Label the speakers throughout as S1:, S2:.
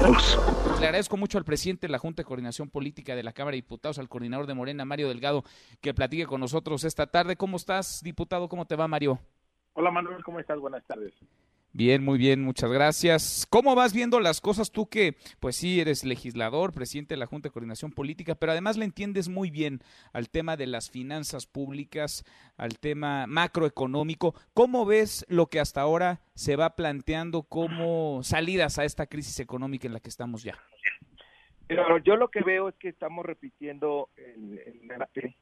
S1: Le agradezco mucho al presidente de la Junta de Coordinación Política de la Cámara de Diputados, al coordinador de Morena, Mario Delgado, que platique con nosotros esta tarde. ¿Cómo estás, diputado? ¿Cómo te va, Mario?
S2: Hola, Manuel, ¿cómo estás? Buenas tardes.
S1: Bien, muy bien, muchas gracias. ¿Cómo vas viendo las cosas tú que, pues sí, eres legislador, presidente de la Junta de Coordinación Política, pero además le entiendes muy bien al tema de las finanzas públicas, al tema macroeconómico? ¿Cómo ves lo que hasta ahora se va planteando como salidas a esta crisis económica en la que estamos ya?
S2: Pero yo lo que veo es que estamos repitiendo el, el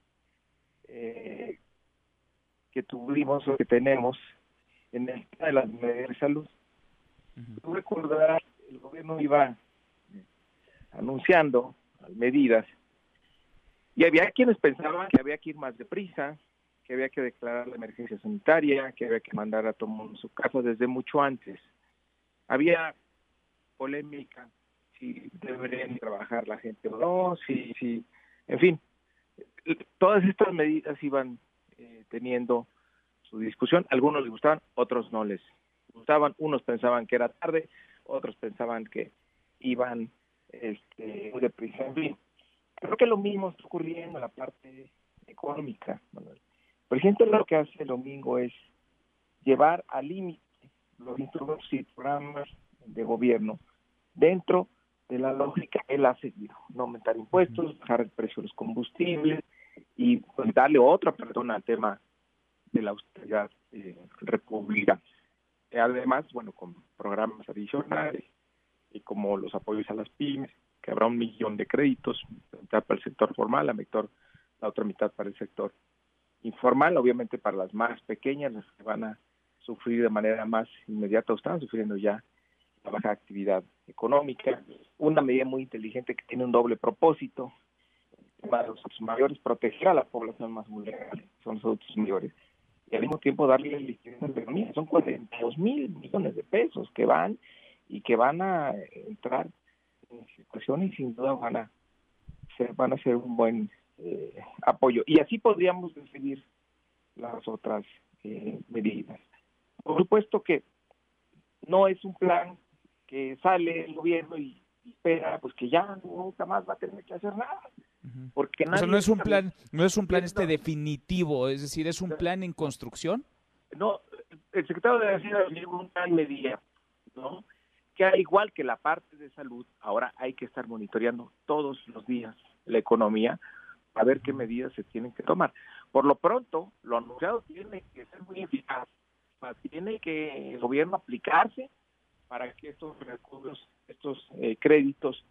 S2: eh, que tuvimos o que tenemos en el tema de las medidas de salud. Tú recordarás, el gobierno iba anunciando medidas y había quienes pensaban que había que ir más deprisa, que había que declarar la emergencia sanitaria, que había que mandar a todo mundo su casa desde mucho antes. Había polémica si deberían trabajar la gente o no, si, si, en fin, todas estas medidas iban eh, teniendo su discusión. Algunos les gustaban, otros no les gustaban. Unos pensaban que era tarde, otros pensaban que iban este, muy deprisa. En fin, creo que lo mismo está ocurriendo en la parte económica. Manuel. El presidente lo que hace el domingo es llevar al límite los instrumentos y programas de gobierno dentro de la lógica que él ha seguido, no aumentar impuestos, bajar el precio de los combustibles y pues, darle otra perdón al tema de la austeridad eh, republicana. Además, bueno, con programas adicionales y como los apoyos a las pymes, que habrá un millón de créditos, mitad para el sector formal, la, mitad, la otra mitad para el sector informal, obviamente para las más pequeñas, las que van a sufrir de manera más inmediata o están sufriendo ya la baja actividad económica, una medida muy inteligente que tiene un doble propósito, para los mayores, proteger a la población más vulnerable, son los adultos mayores, y al mismo tiempo darle liquidez a la economía. Son 42 mil millones de pesos que van y que van a entrar en situación y sin duda van a ser, van a ser un buen eh, apoyo. Y así podríamos definir las otras eh, medidas. Por supuesto que no es un plan que sale el gobierno y espera pues que ya nunca más va a tener que hacer nada porque
S1: no es un plan, no es un plan este definitivo, es decir, es un plan en construcción.
S2: No, el secretario de Hacienda un plan medida, ¿no? Que igual que la parte de salud, ahora hay que estar monitoreando todos los días la economía a ver qué medidas se tienen que tomar. Por lo pronto, lo anunciado tiene que ser muy eficaz, tiene que el gobierno aplicarse para que estos recursos, estos eh, créditos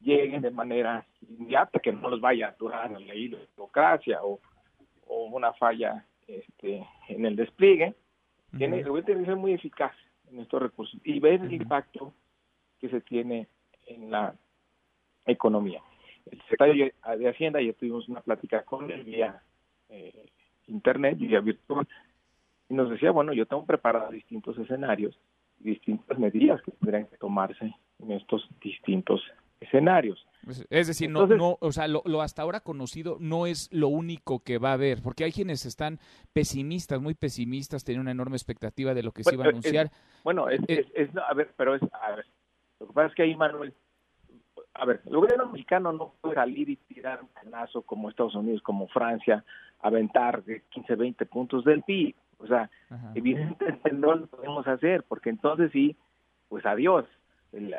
S2: lleguen de manera inmediata, que no los vaya a durar la burocracia o, o una falla este, en el despliegue. Tiene, que ser muy eficaz en estos recursos y ver el impacto que se tiene en la economía. El secretario de Hacienda, ya tuvimos una plática con él vía eh, internet, vía virtual, y nos decía, bueno, yo tengo preparados distintos escenarios, distintas medidas que tendrían que tomarse en estos distintos escenarios.
S1: Es decir, no, no, o sea, lo, hasta ahora conocido no es lo único que va a haber, porque hay quienes están pesimistas, muy pesimistas, tienen una enorme expectativa de lo que se iba a anunciar.
S2: bueno, es, eh, es, a ver, pero es, a ver, lo que pasa es que ahí, Manuel, a ver, el gobierno mexicano no puede salir y tirar un pedazo como Estados Unidos, como Francia, aventar 15, 20 puntos del PIB. O sea, evidentemente no lo podemos hacer, porque entonces sí, pues adiós. El,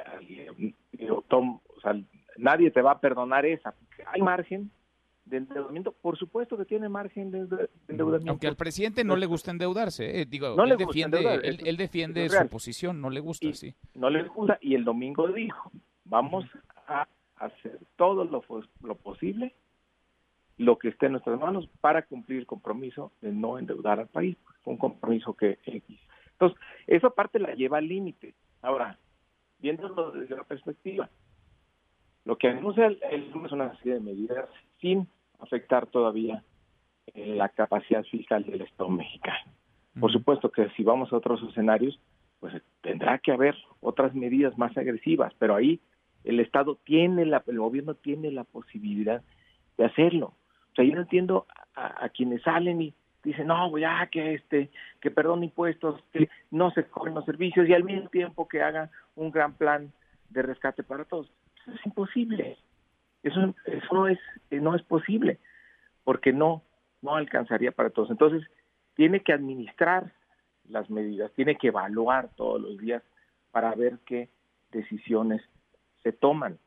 S2: nadie te va a perdonar esa. Hay margen de endeudamiento, por supuesto que tiene margen de, endeudamiento.
S1: Aunque al presidente no le gusta endeudarse, eh, digo, él, defiende, él, defiende su posición, no le gusta, sí.
S2: No le gusta, y el domingo dijo, vamos a hacer todo lo, lo posible, lo que esté en nuestras manos, para cumplir el compromiso de no endeudar al país, un compromiso que Entonces, esa parte la lleva al límite. Ahora, viéndolo desde la perspectiva, lo que anuncia el, es una serie de medidas sin afectar todavía eh, la capacidad fiscal del Estado mexicano. Por supuesto que si vamos a otros escenarios, pues tendrá que haber otras medidas más agresivas, pero ahí el Estado tiene la, el gobierno tiene la posibilidad de hacerlo. O sea, yo no entiendo a, quienes salen y dicen, no, ya que este, que perdón impuestos, que no se cobren los servicios y al mismo tiempo que haga un gran plan de rescate para todos. Es imposible. Eso, eso no, es, no es posible, porque no, no alcanzaría para todos. Entonces, tiene que administrar las medidas, tiene que evaluar todos los días para ver qué decisiones se toman.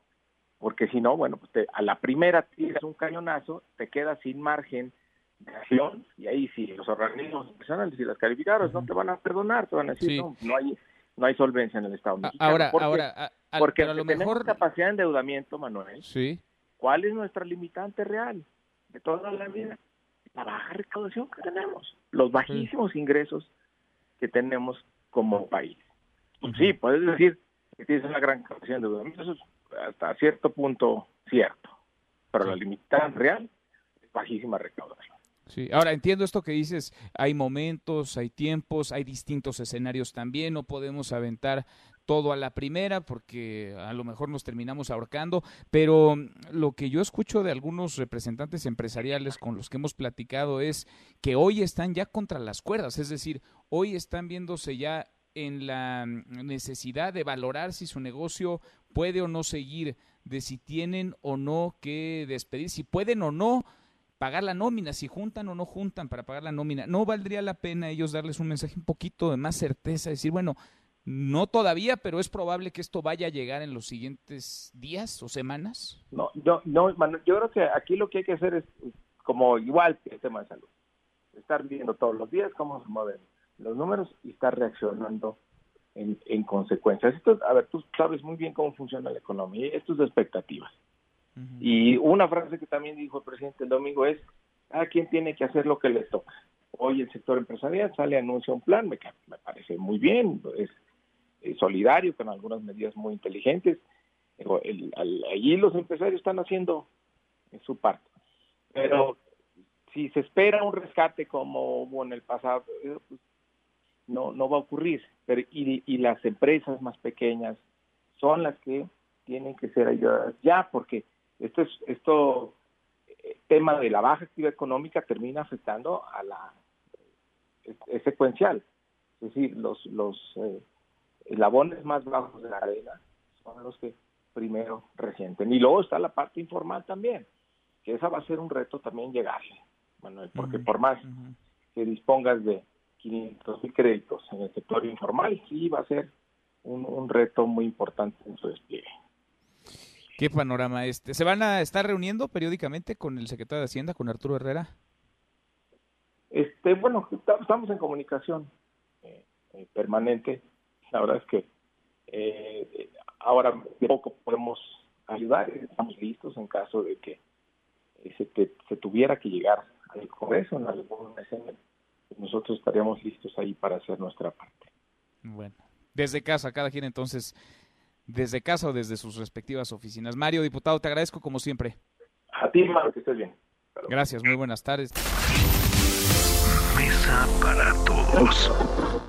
S2: Porque si no, bueno, pues a la primera tiras un cañonazo, te quedas sin margen de acción y ahí sí, los organismos nacionales y las calificadoras no te van a perdonar, te van a decir, no, no hay no hay solvencia en el Estado mexicano.
S1: Ahora, ahora,
S2: porque a lo mejor capacidad de endeudamiento, Manuel. Sí. ¿Cuál es nuestra limitante real de toda la vida? La baja recaudación que tenemos, los bajísimos ingresos que tenemos como país. Sí, puedes decir que tienes una gran capacidad de endeudamiento, eso es hasta cierto punto cierto, pero la limitante real es bajísima recaudación.
S1: Sí, ahora entiendo esto que dices, hay momentos, hay tiempos, hay distintos escenarios también, no podemos aventar todo a la primera porque a lo mejor nos terminamos ahorcando, pero lo que yo escucho de algunos representantes empresariales con los que hemos platicado es que hoy están ya contra las cuerdas, es decir, hoy están viéndose ya en la necesidad de valorar si su negocio puede o no seguir, de si tienen o no que despedir, si pueden o no pagar la nómina, si juntan o no juntan para pagar la nómina. ¿No valdría la pena ellos darles un mensaje un poquito de más certeza, decir, bueno, no todavía, pero es probable que esto vaya a llegar en los siguientes días o semanas?
S2: No, no, no yo creo que aquí lo que hay que hacer es como igual que el tema de salud. Estar viendo todos los días cómo se mueven los números y estar reaccionando en, en consecuencia. Esto, a ver, tú sabes muy bien cómo funciona la economía, esto es de expectativas. Y una frase que también dijo el presidente el domingo es, a quien tiene que hacer lo que le toca. Hoy el sector empresarial sale, anuncia un plan, me, me parece muy bien, es, solidario, con algunas medidas muy inteligentes. El, allí los empresarios están haciendo su parte. Pero si se espera un rescate como hubo en el pasado, eh, pues, no, no va a ocurrir. Pero, y las empresas más pequeñas son las que tienen que ser ayudadas ya, porque esto es, esto, eh, tema de la baja actividad económica termina afectando a la, es, secuencial. Es decir, los, los eh, eslabones más bajos de la arena son los que primero resienten. Y luego está la parte informal también, que esa va a ser un reto también llegarle, Manuel, porque por más que dispongas de 500 mil créditos en el sector informal, sí va a ser un, un reto muy importante en su despliegue.
S1: ¿Qué panorama este? ¿Se van a estar reuniendo periódicamente con el secretario de Hacienda, con Arturo Herrera?
S2: Este, bueno, estamos en comunicación eh, eh, permanente. La verdad es que eh, ahora de poco podemos ayudar, estamos listos en caso de que se, se tuviera que llegar al Congreso en algún escenario. Nosotros estaríamos listos ahí para hacer nuestra parte.
S1: Bueno, desde casa, cada quien entonces desde casa o desde sus respectivas oficinas. Mario, diputado, te agradezco como siempre.
S2: A ti, Mario, que estés bien.
S1: Gracias, muy buenas tardes.
S3: Mesa para todos.